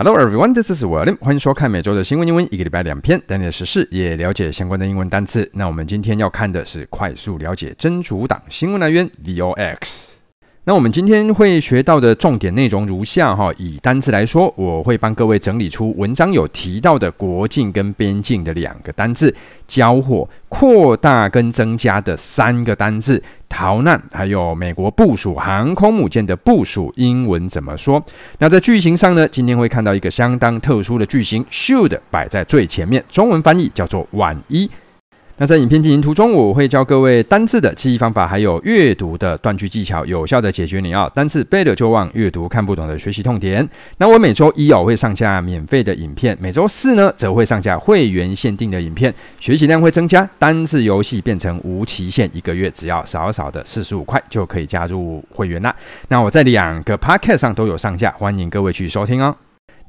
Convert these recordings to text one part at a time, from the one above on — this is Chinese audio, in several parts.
Hello everyone, this is William. 欢迎收看每周的新闻英文，一个礼拜两篇，带你的时事也了解相关的英文单词。那我们今天要看的是快速了解真主党新闻来源 VOX。那我们今天会学到的重点内容如下哈，以单字来说，我会帮各位整理出文章有提到的国境跟边境的两个单字，交火、扩大跟增加的三个单字，逃难，还有美国部署航空母舰的部署，英文怎么说？那在句型上呢，今天会看到一个相当特殊的句型，should 摆在最前面，中文翻译叫做万一。那在影片进行途中，我会教各位单字的记忆方法，还有阅读的断句技巧，有效的解决你要单字背了就忘、阅读看不懂的学习痛点。那我每周一哦会上架免费的影片，每周四呢则会上架会员限定的影片，学习量会增加，单字游戏变成无期限，一个月只要少少的四十五块就可以加入会员啦。那我在两个 podcast 上都有上架，欢迎各位去收听哦。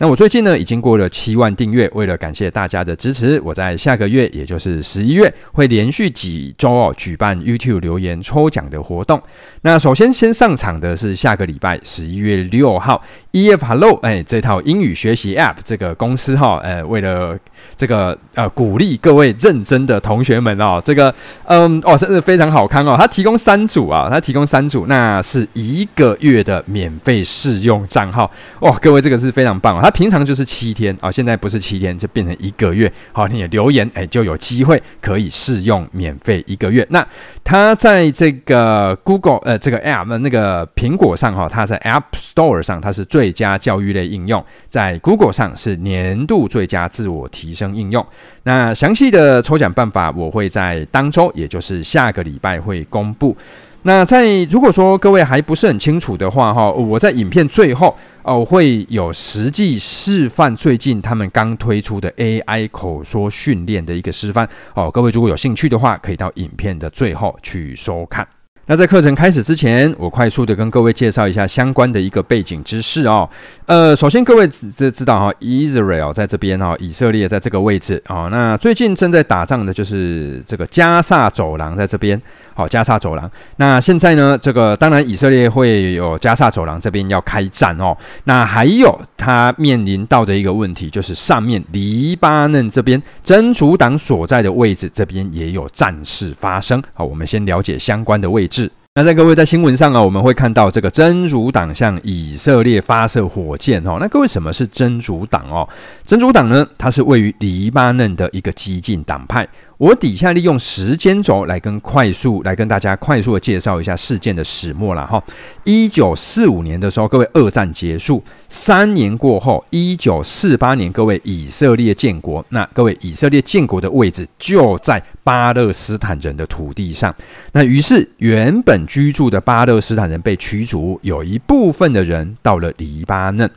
那我最近呢，已经过了七万订阅。为了感谢大家的支持，我在下个月，也就是十一月，会连续几周哦举办 YouTube 留言抽奖的活动。那首先先上场的是下个礼拜十一月六号，EF Hello，哎，这套英语学习 App 这个公司哈，呃，为了这个呃鼓励各位认真的同学们哦，这个嗯哦，真的非常好看哦。它提供三组啊，它提供三组，那是一个月的免费试用账号哇，各位这个是非常棒啊。平常就是七天啊，现在不是七天，就变成一个月。好，你也留言哎，就有机会可以试用免费一个月。那它在这个 Google 呃这个 App 那个苹果上哈，它在 App Store 上它是最佳教育类应用，在 Google 上是年度最佳自我提升应用。那详细的抽奖办法我会在当周，也就是下个礼拜会公布。那在如果说各位还不是很清楚的话哈，我在影片最后哦会有实际示范最近他们刚推出的 AI 口说训练的一个示范哦，各位如果有兴趣的话，可以到影片的最后去收看。那在课程开始之前，我快速的跟各位介绍一下相关的一个背景知识哦。呃，首先各位知知道哈，Israel 在这边哈，以色列在这个位置啊。那最近正在打仗的就是这个加萨走廊在这边，好，加萨走廊。那现在呢，这个当然以色列会有加萨走廊这边要开战哦。那还有他面临到的一个问题，就是上面黎巴嫩这边真主党所在的位置这边也有战事发生。好，我们先了解相关的位置。那在各位在新闻上啊，我们会看到这个真主党向以色列发射火箭哦。那各位什么是真主党哦？真主党呢，它是位于黎巴嫩的一个激进党派。我底下利用时间轴来跟快速来跟大家快速的介绍一下事件的始末了哈。一九四五年的时候，各位二战结束，三年过后，一九四八年，各位以色列建国。那各位以色列建国的位置就在巴勒斯坦人的土地上。那于是原本居住的巴勒斯坦人被驱逐，有一部分的人到了黎巴嫩。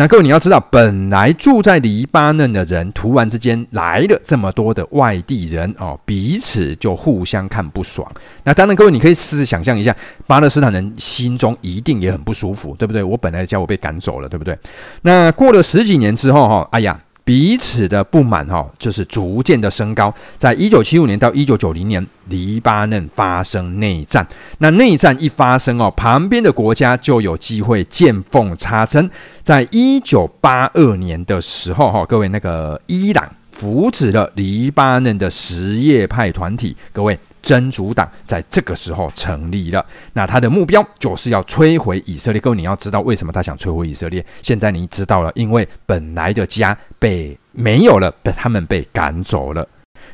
那各位你要知道，本来住在黎巴嫩的人，突然之间来了这么多的外地人哦，彼此就互相看不爽。那当然，各位你可以试试想象一下，巴勒斯坦人心中一定也很不舒服，对不对？我本来的家我被赶走了，对不对？那过了十几年之后，哈，哎呀。彼此的不满，哈，就是逐渐的升高。在一九七五年到一九九零年，黎巴嫩发生内战。那内战一发生哦，旁边的国家就有机会见缝插针。在一九八二年的时候，哈，各位那个伊朗扶持了黎巴嫩的什叶派团体，各位。真主党在这个时候成立了，那他的目标就是要摧毁以色列。各位，你要知道为什么他想摧毁以色列？现在你知道了，因为本来的家被没有了，被他们被赶走了。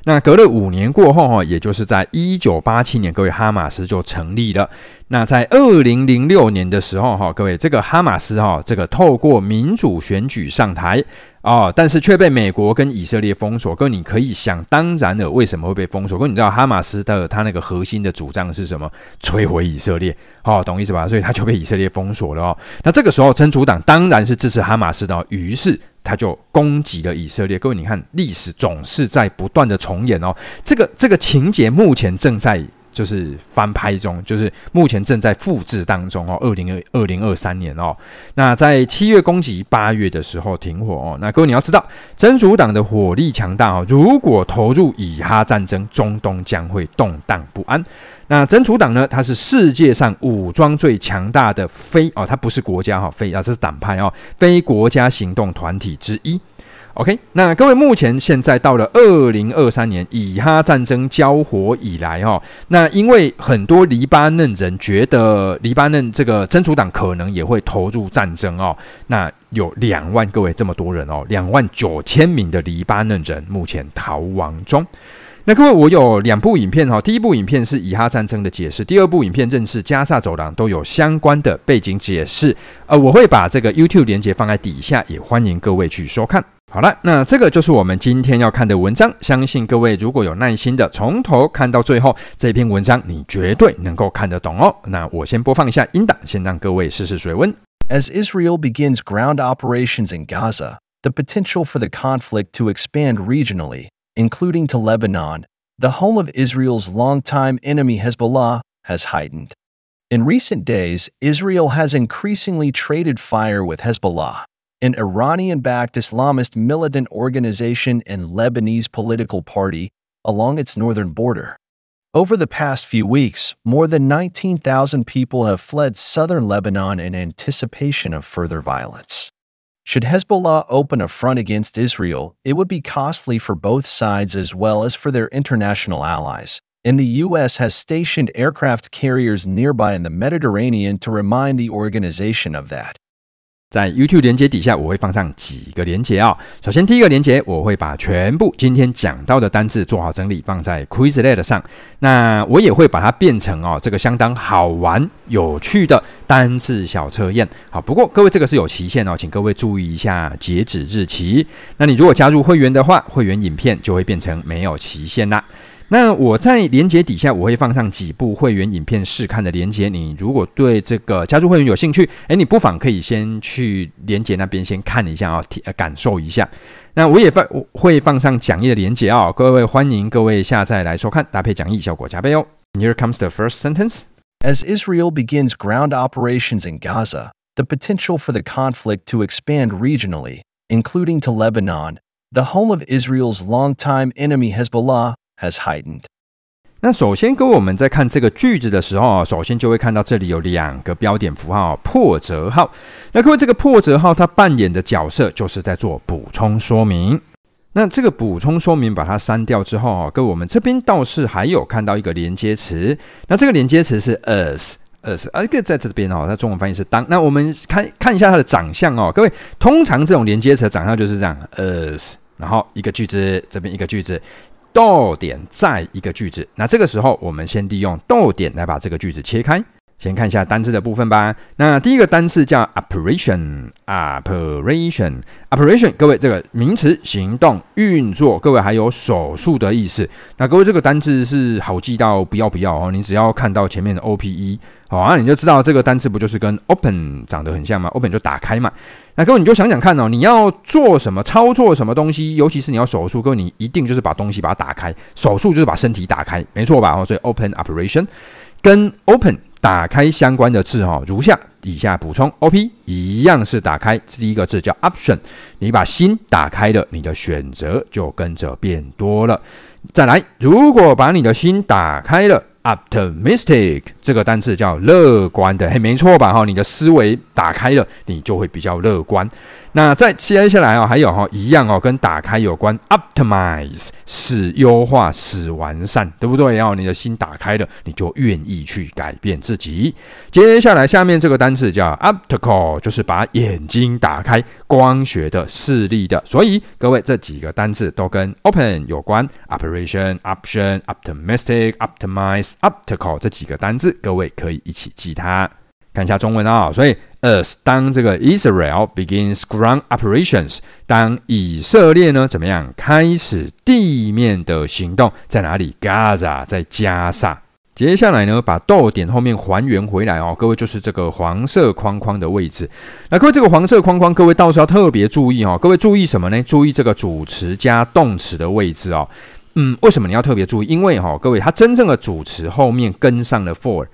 那隔了五年过后，哈，也就是在一九八七年，各位哈马斯就成立了。那在二零零六年的时候，哈，各位这个哈马斯，哈，这个透过民主选举上台。哦，但是却被美国跟以色列封锁。各位，你可以想当然了，为什么会被封锁？各位，你知道哈马斯的他那个核心的主张是什么？摧毁以色列。哦，懂意思吧？所以他就被以色列封锁了哦。那这个时候，真主党当然是支持哈马斯的，于是他就攻击了以色列。各位，你看历史总是在不断的重演哦。这个这个情节目前正在。就是翻拍中，就是目前正在复制当中哦。二零二二零二三年哦，那在七月攻击，八月的时候停火哦。那各位你要知道，真主党的火力强大哦，如果投入以哈战争，中东将会动荡不安。那真主党呢，它是世界上武装最强大的非哦，它不是国家哈，非啊，这是党派哦，非国家行动团体之一。OK，那各位，目前现在到了二零二三年以哈战争交火以来，哈，那因为很多黎巴嫩人觉得黎巴嫩这个真主党可能也会投入战争哦，那有两万各位这么多人哦，两万九千名的黎巴嫩人目前逃亡中。那各位，我有两部影片哈，第一部影片是以哈战争的解释，第二部影片认识加萨走廊都有相关的背景解释。呃，我会把这个 YouTube 连接放在底下，也欢迎各位去收看。好了，那这个就是我们今天要看的文章。相信各位如果有耐心的从头看到最后，这篇文章你绝对能够看得懂哦。那我先播放一下音档，先让各位试试水温。As Israel begins ground operations in Gaza, the potential for the conflict to expand regionally. Including to Lebanon, the home of Israel's longtime enemy Hezbollah, has heightened. In recent days, Israel has increasingly traded fire with Hezbollah, an Iranian backed Islamist militant organization and Lebanese political party, along its northern border. Over the past few weeks, more than 19,000 people have fled southern Lebanon in anticipation of further violence. Should Hezbollah open a front against Israel, it would be costly for both sides as well as for their international allies. And the U.S. has stationed aircraft carriers nearby in the Mediterranean to remind the organization of that. 在 YouTube 连接底下，我会放上几个连接、哦。首先，第一个连接，我会把全部今天讲到的单字做好整理，放在 Quizlet 上。那我也会把它变成哦，这个相当好玩、有趣的单字小测验。好，不过各位这个是有期限哦，请各位注意一下截止日期。那你如果加入会员的话，会员影片就会变成没有期限啦。那我在连接底下，我会放上几部会员影片试看的连接。你如果对这个加入会员有兴趣，诶，你不妨可以先去连接那边先看一下啊，体感受一下。那我也放会放上讲义的连接啊，各位欢迎各位下载来收看，搭配讲义效果加倍哦。Here comes the first sentence. As Israel begins ground operations in Gaza, the potential for the conflict to expand regionally, including to Lebanon, the home of Israel's longtime enemy Hezbollah. Has heightened。那首先，各位我们在看这个句子的时候啊，首先就会看到这里有两个标点符号，破折号。那各位，这个破折号它扮演的角色就是在做补充说明。那这个补充说明把它删掉之后，各位我们这边倒是还有看到一个连接词。那这个连接词是 as，as，啊，这个在这边哦，它中文翻译是当。那我们看看一下它的长相哦，各位，通常这种连接词的长相就是这样，as，然后一个句子，这边一个句子。逗点再一个句子，那这个时候我们先利用逗点来把这个句子切开。先看一下单字的部分吧。那第一个单字叫 operation，operation，operation。各位，这个名词，行动、运作。各位还有手术的意思。那各位，这个单字是好记到不要不要哦。你只要看到前面的 O P E，好啊，你就知道这个单字不就是跟 open 长得很像吗？open 就打开嘛。那各位你就想想看哦，你要做什么操作什么东西，尤其是你要手术，各位你一定就是把东西把它打开。手术就是把身体打开，没错吧？哦，所以 open operation 跟 open 打开相关的字哈，如下，以下补充，op 一样是打开，第一个字叫 option，你把心打开了，你的选择就跟着变多了。再来，如果把你的心打开了。Optimistic 这个单词叫乐观的，嘿，没错吧？哈，你的思维打开了，你就会比较乐观。那再接下来哦，还有哈，一样哦，跟打开有关，optimize 使优化、使完善，对不对？然后你的心打开了，你就愿意去改变自己。接下来下面这个单词叫 optical，就是把眼睛打开，光学的、视力的。所以各位这几个单词都跟 open 有关，operation、option、optimistic、optimize、optical 这几个单词，各位可以一起记它。看一下中文啊、所以 as 当这个 Israel begins ground operations，当以色列呢怎么样开始地面的行动，在哪里？Gaza 在加萨。接下来呢，把逗点后面还原回来哦，各位就是这个黄色框框的位置。那各位这个黄色框框，各位到时候要特别注意哦。各位注意什么呢？注意这个主词加动词的位置哦。嗯，为什么你要特别注意？因为哈、哦，各位，它真正的主词后面跟上了 for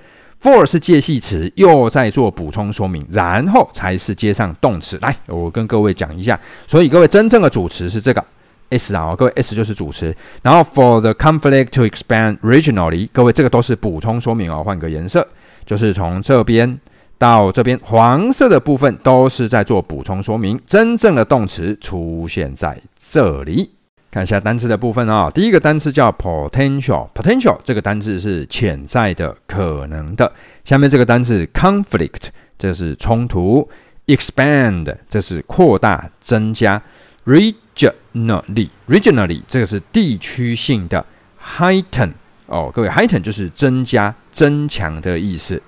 for 是介系词，又在做补充说明，然后才是接上动词。来，我跟各位讲一下。所以各位，真正的主词是这个 s 啊，各位 s 就是主词。然后 for the conflict to expand regionally，各位这个都是补充说明哦。换个颜色，就是从这边。到这边黄色的部分都是在做补充说明，真正的动词出现在这里。看一下单词的部分啊、第一个单词叫 potential，potential 这个单词是潜在的、可能的。下面这个单词 conflict，这是冲突；expand，这是扩大、增加；regionally，regionally 这个是地区性的；heighten 哦，各位 heighten 就是增加、增强的意思。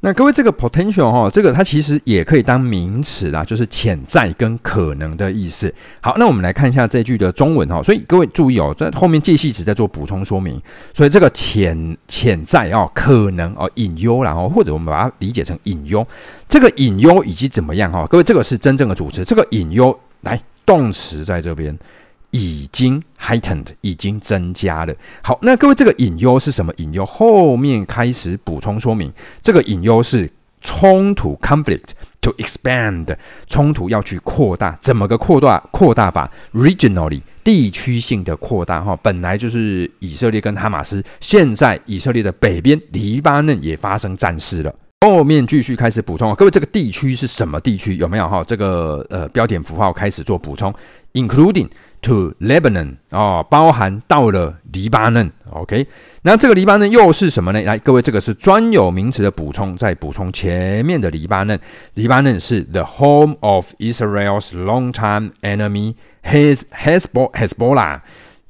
那各位，这个 potential 哈，这个它其实也可以当名词啦，就是潜在跟可能的意思。好，那我们来看一下这句的中文哈。所以各位注意哦，在后面介系词在做补充说明。所以这个潜潜在哦，可能哦，隐忧然后或者我们把它理解成隐忧。这个隐忧以及怎么样哈？各位，这个是真正的主词。这个隐忧来动词在这边。已经 heightened，已经增加了。好，那各位，这个隐忧是什么隐忧？后面开始补充说明，这个隐忧是冲突 conflict to expand，冲突要去扩大，怎么个扩大？扩大法 regionally，地区性的扩大哈。本来就是以色列跟哈马斯，现在以色列的北边黎巴嫩也发生战事了。后面继续开始补充，各位，这个地区是什么地区？有没有哈？这个呃标点符号开始做补充，including。To Lebanon 哦，包含到了黎巴嫩，OK，那这个黎巴嫩又是什么呢？来，各位，这个是专有名词的补充，再补充前面的黎巴嫩。黎巴嫩是 the home of Israel's longtime enemy Hezbollah。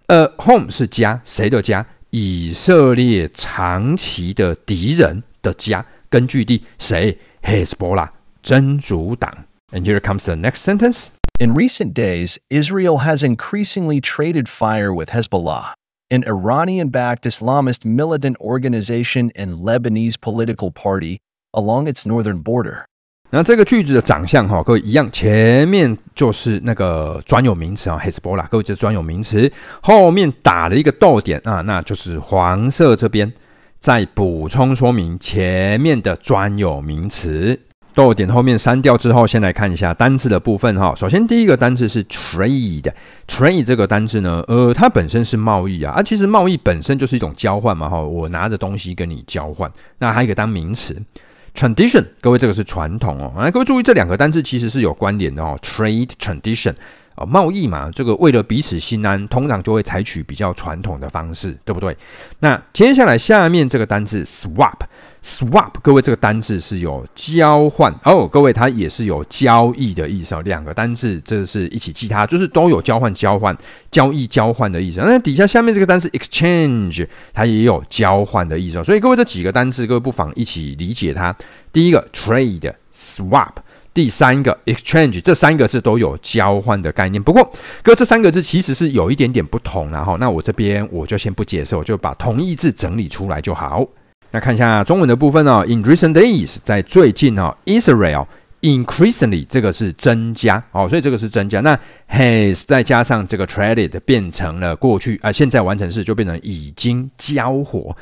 呃，home 是家，谁的家？以色列长期的敌人的家，根据地谁？Hezbollah 真主党。And here comes the next sentence. In recent days, Israel has increasingly traded fire with Hezbollah, an Iranian backed Islamist militant organization and Lebanese political party, along its northern border. 那这个句子的长相哈，各位一样，前面就是那个专有名词啊，Hezbollah，各位就是专有名词，后面打了一个逗点啊，那就是黄色这边再补充说明前面的专有名词。 逗点后面删掉之后，先来看一下单字的部分哈。首先第一个单字是 trade，trade 这个单字呢，呃，它本身是贸易啊，啊，其实贸易本身就是一种交换嘛哈。我拿着东西跟你交换，那还有一个当名词 tradition，各位这个是传统哦。来，各位注意这两个单字其实是有关联的哦，trade tradition。哦，贸易嘛，这个为了彼此心安，通常就会采取比较传统的方式，对不对？那接下来下面这个单字 swap，swap，各位这个单字是有交换哦，各位它也是有交易的意思哦。两个单字这是一起记它，就是都有交换、交换、交易、交换的意思。那底下下面这个单字 exchange，它也有交换的意思哦。所以各位这几个单字，各位不妨一起理解它。第一个 trade，swap。第三个 exchange，这三个字都有交换的概念。不过，哥这三个字其实是有一点点不同，然后那我这边我就先不解释，我就把同义字整理出来就好。那看一下中文的部分哦，in recent days，在最近哦，Israel increasingly 这个是增加哦，所以这个是增加。那 has 再加上这个 traded 变成了过去啊、现在完成式就变成已经交火。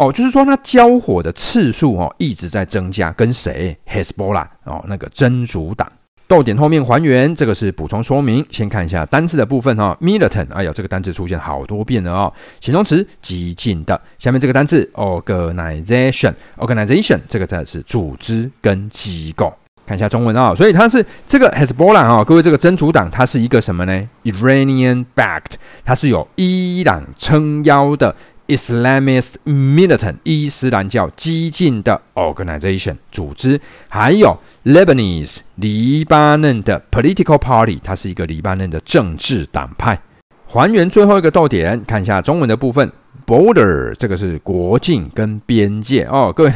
哦，就是说它交火的次数哦一直在增加，跟谁？Hezbollah 哦，那个真主党。逗点后面还原，这个是补充说明。先看一下单字的部分哈、哦、militant，哎呀，这个单字出现好多遍了哦。形容词，激进的。下面这个单字 organization，organization，这个字是组织跟机构。看一下中文啊、所以它是这个 Hezbollah 啊、哦，各位这个真主党，它是一个什么呢？Iranian backed，它是有伊朗撑腰的。Islamist militant 伊斯兰教激进的 organization 组织，还有 Lebanese 黎巴嫩的 political party，它是一个黎巴嫩的政治党派。还原最后一个逗点，看一下中文的部分，border 这个是国境跟边界哦。各位，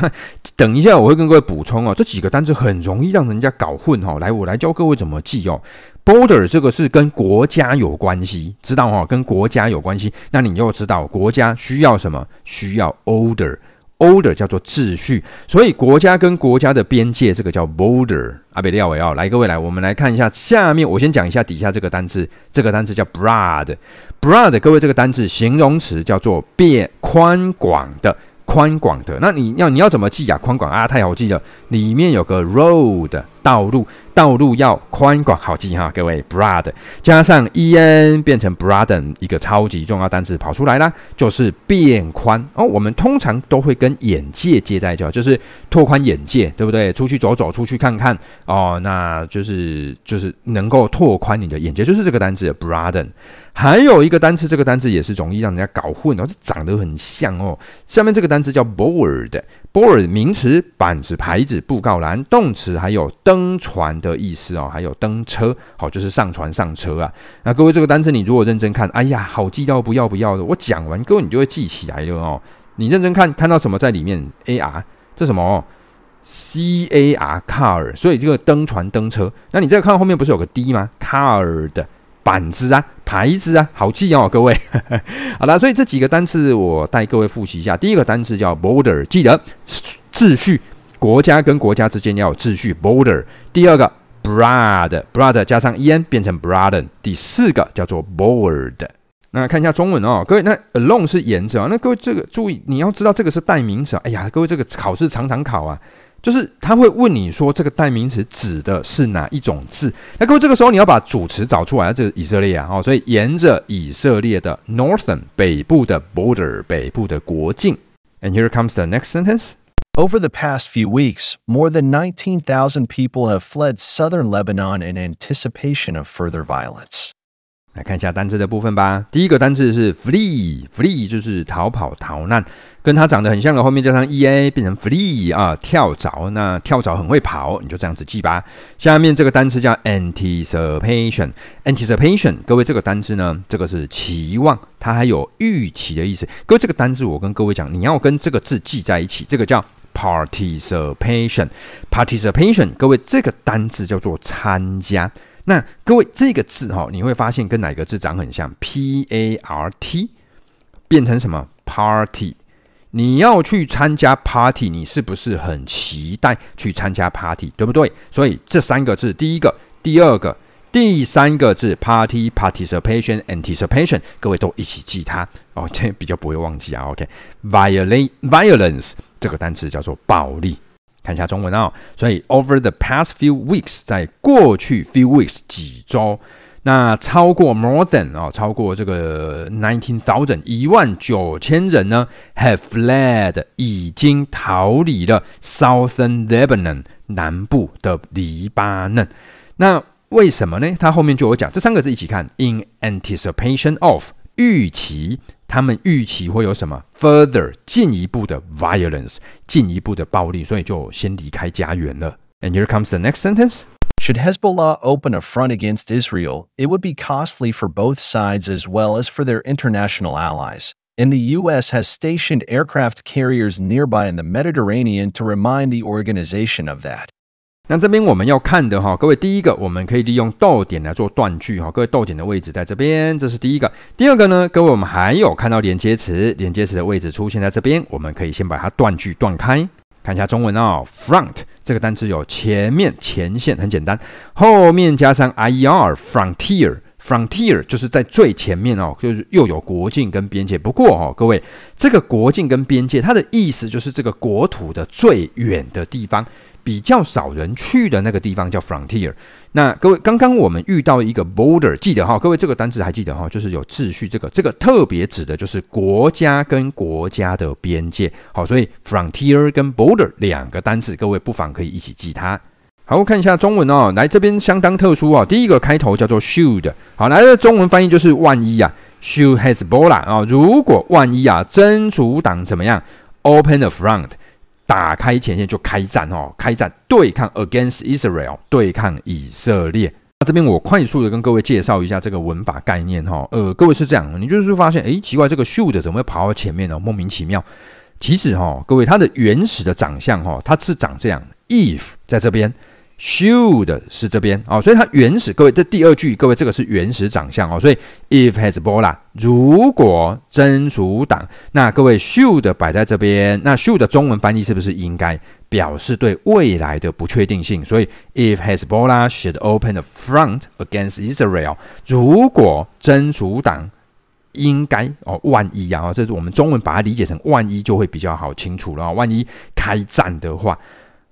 等一下我会跟各位补充哦，这几个单词很容易让人家搞混哦。来，我来教各位怎么记哦。Border 这个是跟国家有关系，知道哈？跟国家有关系，那你又知道国家需要什么？需要 order，order 叫做秩序，所以国家跟国家的边界这个叫 border。阿北廖伟奥，来各位来，我们来看一下下面，我先讲一下底下这个单字，这个单字叫 broad。broad，各位这个单字形容词叫做变宽广的。宽广的，那你要你要怎么记啊？宽广啊，太好记了，里面有个 road 道路，道路要宽广，好记哈，各位 broad 加上 en 变成 broaden 一个超级重要单词跑出来啦，就是变宽哦。我们通常都会跟眼界接在一起，就是拓宽眼界，对不对？出去走走，出去看看哦，那就是就是能够拓宽你的眼界，就是这个单词 broaden。还有一个单词，这个单词也是容易让人家搞混哦，这长得很像哦。下面这个单词叫 board，board 名词板子、牌子、布告栏，动词还有登船的意思哦，还有登车，好，就是上船上车啊。那各位这个单词你如果认真看，哎呀，好记到不要不要的。我讲完，各位你就会记起来了哦。你认真看，看到什么在里面？ar 这什么？car car，所以这个登船登车。那你再看后面不是有个 d 吗？car 的板子啊，牌子啊，好记哦，各位。好了，所以这几个单词我带各位复习一下。第一个单词叫 border，记得秩序，国家跟国家之间要有秩序，border。第二个 broad，broad 加上 en 变成 broaden。第四个叫做 board。那看一下中文哦，各位，那 along 是沿着啊，那各位这个注意，你要知道这个是代名词。哎呀，各位这个考试常常考啊。就是他会问你说，这个代名词指的是哪一种字？那各位这个时候你要把主词找出来，这是以色列啊，哦，所以沿着以色列的 northern 北部的 border 北部的国境。And here comes the next sentence. Over the past few weeks, more than 19,000 people have fled southern Lebanon in anticipation of further violence. 来看一下单字的部分吧。第一个单字是 flee，flee 就是逃跑、逃难，跟它长得很像的，后面加上 ea 变成 flee 啊，跳蚤。那跳蚤很会跑，你就这样子记吧。下面这个单词叫 anticipation，anticipation，各位这个单字呢，这个是期望，它还有预期的意思。各位这个单字我跟各位讲，你要跟这个字记在一起，这个叫 participation，participation，各位这个单字叫做参加。那各位这个字哈，你会发现跟哪个字长很像？P A R T 变成什么？Party。你要去参加 Party，你是不是很期待去参加 Party？对不对？所以这三个字，第一个、第二个、第三个字，Party、Participation、Anticipation，各位都一起记它哦，这比较不会忘记啊。OK，Violate、Violence 这个单词叫做暴力。看一下中文啊、所以 over the past few weeks，在过去 few weeks 几周，那超过 more than 啊、超过这个 nineteen thousand 一万九千人呢，have fled 已经逃离了 southern Lebanon 南部的黎巴嫩。那为什么呢？他后面就有讲，这三个字一起看，in anticipation of 预期。他们预期会有什么 further 进一步的 violence 进一步的暴力，所以就先离开家园了。And here comes the next sentence. Should Hezbollah open a front against Israel, it would be costly for both sides as well as for their international allies. And the U.S. has stationed aircraft carriers nearby in the Mediterranean to remind the organization of that. 那这边我们要看的哈，各位，第一个我们可以利用逗点来做断句哈。各位，逗点的位置在这边，这是第一个。第二个呢，各位，我们还有看到连接词，连接词的位置出现在这边，我们可以先把它断句断开。看一下中文哦，front 这个单词有前面、前线，很简单，后面加上 ier，frontier，frontier 就是在最前面哦，就是又有国境跟边界。不过哦，各位，这个国境跟边界，它的意思就是这个国土的最远的地方。比较少人去的那个地方叫 frontier。那各位，刚刚我们遇到一个 border，记得哈，各位这个单词还记得哈，就是有秩序。这个这个特别指的就是国家跟国家的边界。好，所以 frontier 跟 border 两个单词，各位不妨可以一起记它。好，看一下中文哦，来这边相当特殊哦。第一个开头叫做 should，好，来这中文翻译就是万一啊，should Hezbollah 啊，如果万一啊，真主党怎么样，open the front。打开前线就开战哦，开战对抗 against Israel，对抗以色列。那这边我快速的跟各位介绍一下这个文法概念哈。呃，各位是这样，你就是发现，诶，奇怪，这个 should 怎么会跑到前面呢？莫名其妙。其实哈，各位它的原始的长相哈，它是长这样：if 在这边 should 是这边哦，所以它原始，各位这第二句，各位这个是原始长相哦，所以 if Hezbollah 如果真主党，那各位 should 摆在这边，那 should 的中文翻译是不是应该表示对未来的不确定性？所以 if Hezbollah should open the front against Israel，如果真主党应该哦，万一啊，这是我们中文把它理解成万一就会比较好清楚了，万一开战的话。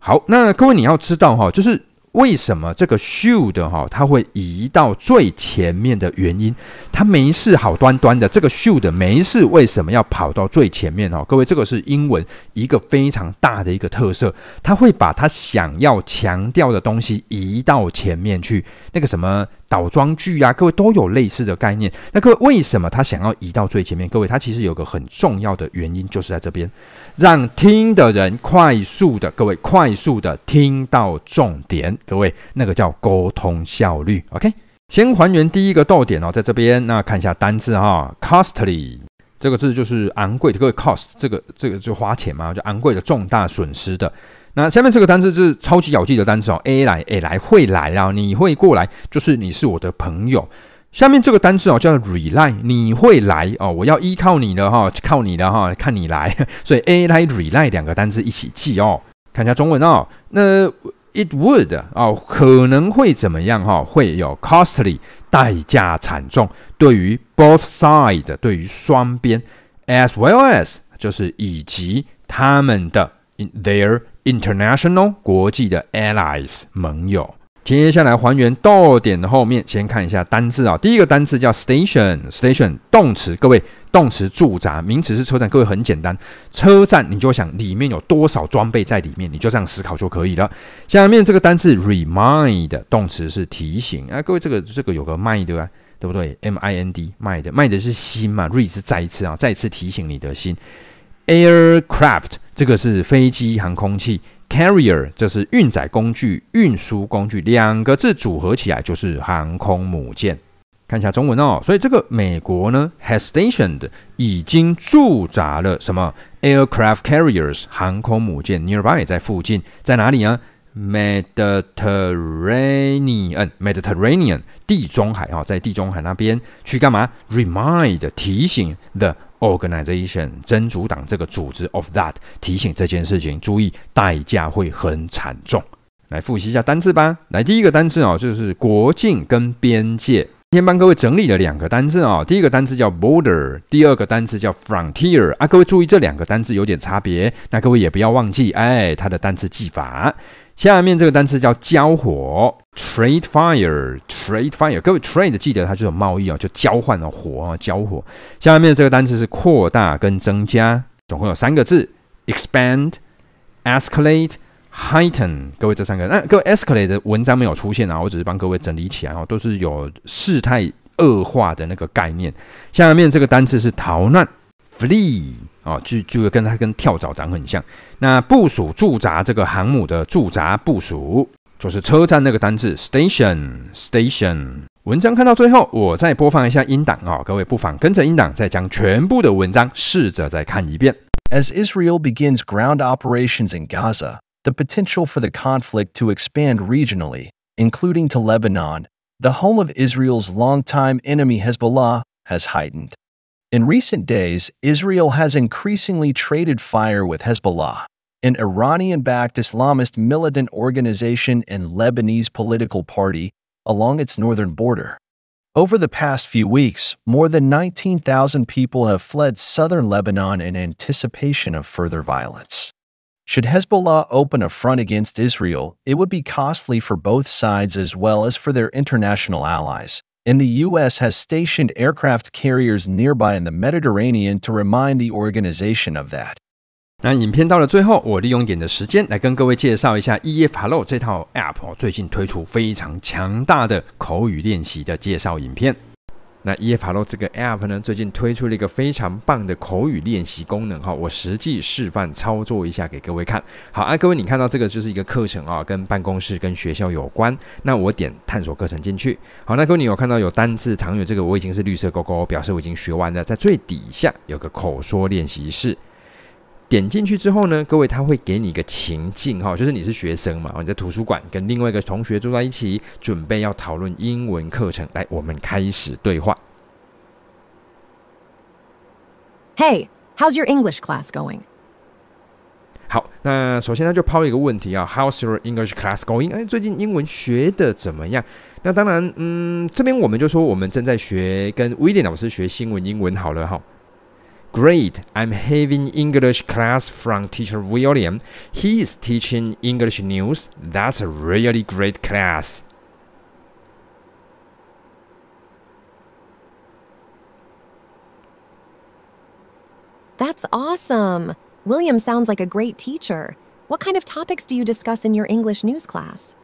好，那各位你要知道哈，就是为什么这个 should 哈，它会移到最前面的原因，它没事好端端的，这个 should 没事，为什么要跑到最前面哈？各位，这个是英文一个非常大的一个特色，它会把它想要强调的东西移到前面去，那个什么。倒装句啊，各位都有类似的概念。那各位为什么他想要移到最前面？各位，他其实有个很重要的原因，就是在这边，让听的人快速的，各位快速的听到重点。各位，那个叫沟通效率。OK，先还原第一个逗点哦，在这边。那看一下单字哈，costly 这个字就是昂贵的。各位，cost 这个这个就花钱嘛，就昂贵的、重大损失的。那下面这个单词是超级咬记的单词哦，A 来 A 来会来啊，你会过来，就是你是我的朋友。下面这个单词哦叫 rely，你会来哦，我要依靠你的哈，靠你的哈，看你来，所以 A 来 rely 两个单词一起记哦。看一下中文哦，那 it would 哦可能会怎么样哈？会有 costly 代价惨重，对于 both side 对于双边，as well as 就是以及他们的 their International 国际的 allies 盟友，接下来还原到点的后面，先看一下单字啊。第一个单字叫 station，station 动词，各位动词驻扎，名词是车站。各位很简单，车站你就想里面有多少装备在里面，你就这样思考就可以了。下面这个单字 remind 动词是提醒啊，各位这个这个有个 mind 对吧？对不对？M I N D mind mind 是心嘛，re 是再一次啊，再一次提醒你的心。Aircraft 这个是飞机、航空器，Carrier 这是运载工具、运输工具，两个字组合起来就是航空母舰。看一下中文哦，所以这个美国呢，has stationed 已经驻扎了什么 aircraft carriers 航空母舰 nearby 在附近，在哪里呢？Mediterranean Mediterranean 地中海哈，在地中海那边去干嘛？Remind 提醒 the Organization 真主党这个组织 of that 提醒这件事情，注意代价会很惨重。来复习一下单字吧。来，第一个单字哦，就是国境跟边界。今天帮各位整理了两个单字哦。第一个单字叫 border，第二个单字叫 frontier 啊。各位注意这两个单字有点差别，那各位也不要忘记，哎，它的单字记法。下面这个单词叫交火，trade fire，trade fire。各位 trade 记得它就是贸易啊，就交换了火啊，交火。下面这个单词是扩大跟增加，总共有三个字：expand，escalate，heighten。各位这三个，那各位 escalate 的文章没有出现啊，我只是帮各位整理起来哦，都是有事态恶化的那个概念。下面这个单词是逃难，flee。哦，就就会跟它跟跳蚤长很像。那部署驻扎这个航母的驻扎部署，就是车站那个单字 station station。文章看到最后，我再播放一下音档啊、哦，各位不妨跟着音档再将全部的文章试着再看一遍。As Israel begins ground operations in Gaza, the potential for the conflict to expand regionally, including to Lebanon, the home of Israel's longtime enemy Hezbollah, has heightened. In recent days, Israel has increasingly traded fire with Hezbollah, an Iranian backed Islamist militant organization and Lebanese political party, along its northern border. Over the past few weeks, more than 19,000 people have fled southern Lebanon in anticipation of further violence. Should Hezbollah open a front against Israel, it would be costly for both sides as well as for their international allies. And the U.S. has stationed aircraft carriers nearby in the Mediterranean to remind the organization of that. 那影片到了最后，我利用一点的时间来跟各位介绍一下 EF Hello 这套 App，最近推出非常强大的口语练习的介绍影片。那 EF Hello 这个 App 呢，最近推出了一个非常棒的口语练习功能哈，我实际示范操作一下给各位看。好啊，各位你看到这个就是一个课程啊，跟办公室跟学校有关。那我点探索课程进去。好，那各位你有看到有单字常用，这个我已经是绿色勾勾，表示我已经学完了。在最底下有个口说练习室。点进去之后呢，各位他会给你一个情境哈，就是你是学生嘛，你在图书馆跟另外一个同学坐在一起，准备要讨论英文课程。来，我们开始对话。Hey, how's your English class going? 好，那首先他就抛一个问题啊，How's your English class going？哎，最近英文学的怎么样？那当然，嗯，这边我们就说我们正在学，跟威廉老师学新闻英文好了哈。Great, I'm having English class from Teacher William. He is teaching English news. That's a really great class. That's awesome. William sounds like a great teacher. What kind of topics do you discuss in your English news class?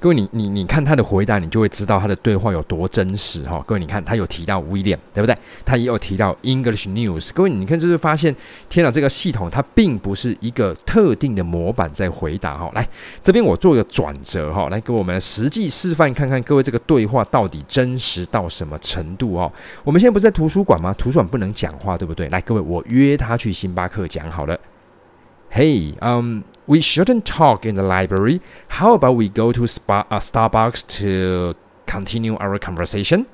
各位，你你你看他的回答，你就会知道他的对话有多真实哈。各位，你看他有提到 William，对不对？他也有提到 English News。各位，你看就是发现，天哪，这个系统它并不是一个特定的模板在回答哈。来，这边我做个转折哈，来给我们实际示范看看，各位这个对话到底真实到什么程度哦？我们现在不是在图书馆吗？图书馆不能讲话，对不对？来，各位，我约他去星巴克讲好了。Hey, um. We shouldn't talk in the library. How about we go to Spa, uh, Starbucks to continue our conversation?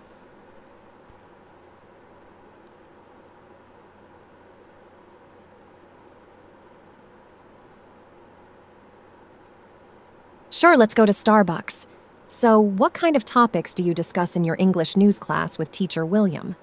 Sure, let's go to Starbucks. So, what kind of topics do you discuss in your English news class with Teacher William?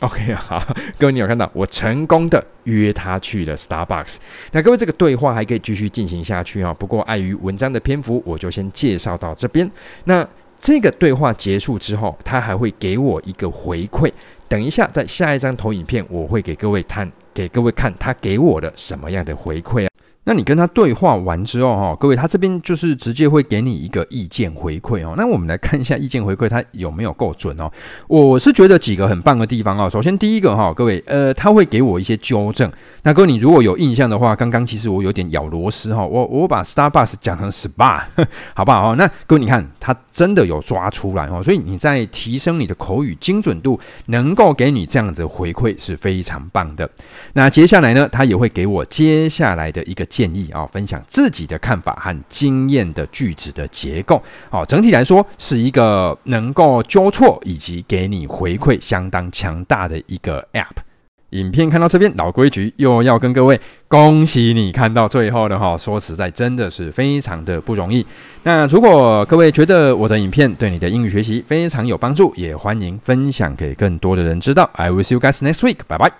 OK，好，各位你有看到我成功的约他去了 Starbucks。那各位这个对话还可以继续进行下去啊，不过碍于文章的篇幅，我就先介绍到这边。那这个对话结束之后，他还会给我一个回馈。等一下，在下一张投影片，我会给各位看，给各位看他给我的什么样的回馈啊。那你跟他对话完之后，哈，各位，他这边就是直接会给你一个意见回馈哦。那我们来看一下意见回馈，他有没有够准哦？我是觉得几个很棒的地方啊。首先第一个哈，各位，呃，他会给我一些纠正。那各位，你如果有印象的话，刚刚其实我有点咬螺丝哈，我我把 Starbucks 讲成 SPA，好不好？那各位你看，他真的有抓出来哦。所以你在提升你的口语精准度，能够给你这样子回馈是非常棒的。那接下来呢，他也会给我接下来的一个。建议啊，分享自己的看法和经验的句子的结构，哦，整体来说是一个能够纠错以及给你回馈相当强大的一个 App。影片看到这边，老规矩又要跟各位恭喜你看到最后的哈，说实在真的是非常的不容易。那如果各位觉得我的影片对你的英语学习非常有帮助，也欢迎分享给更多的人知道。I will see you guys next week，拜拜。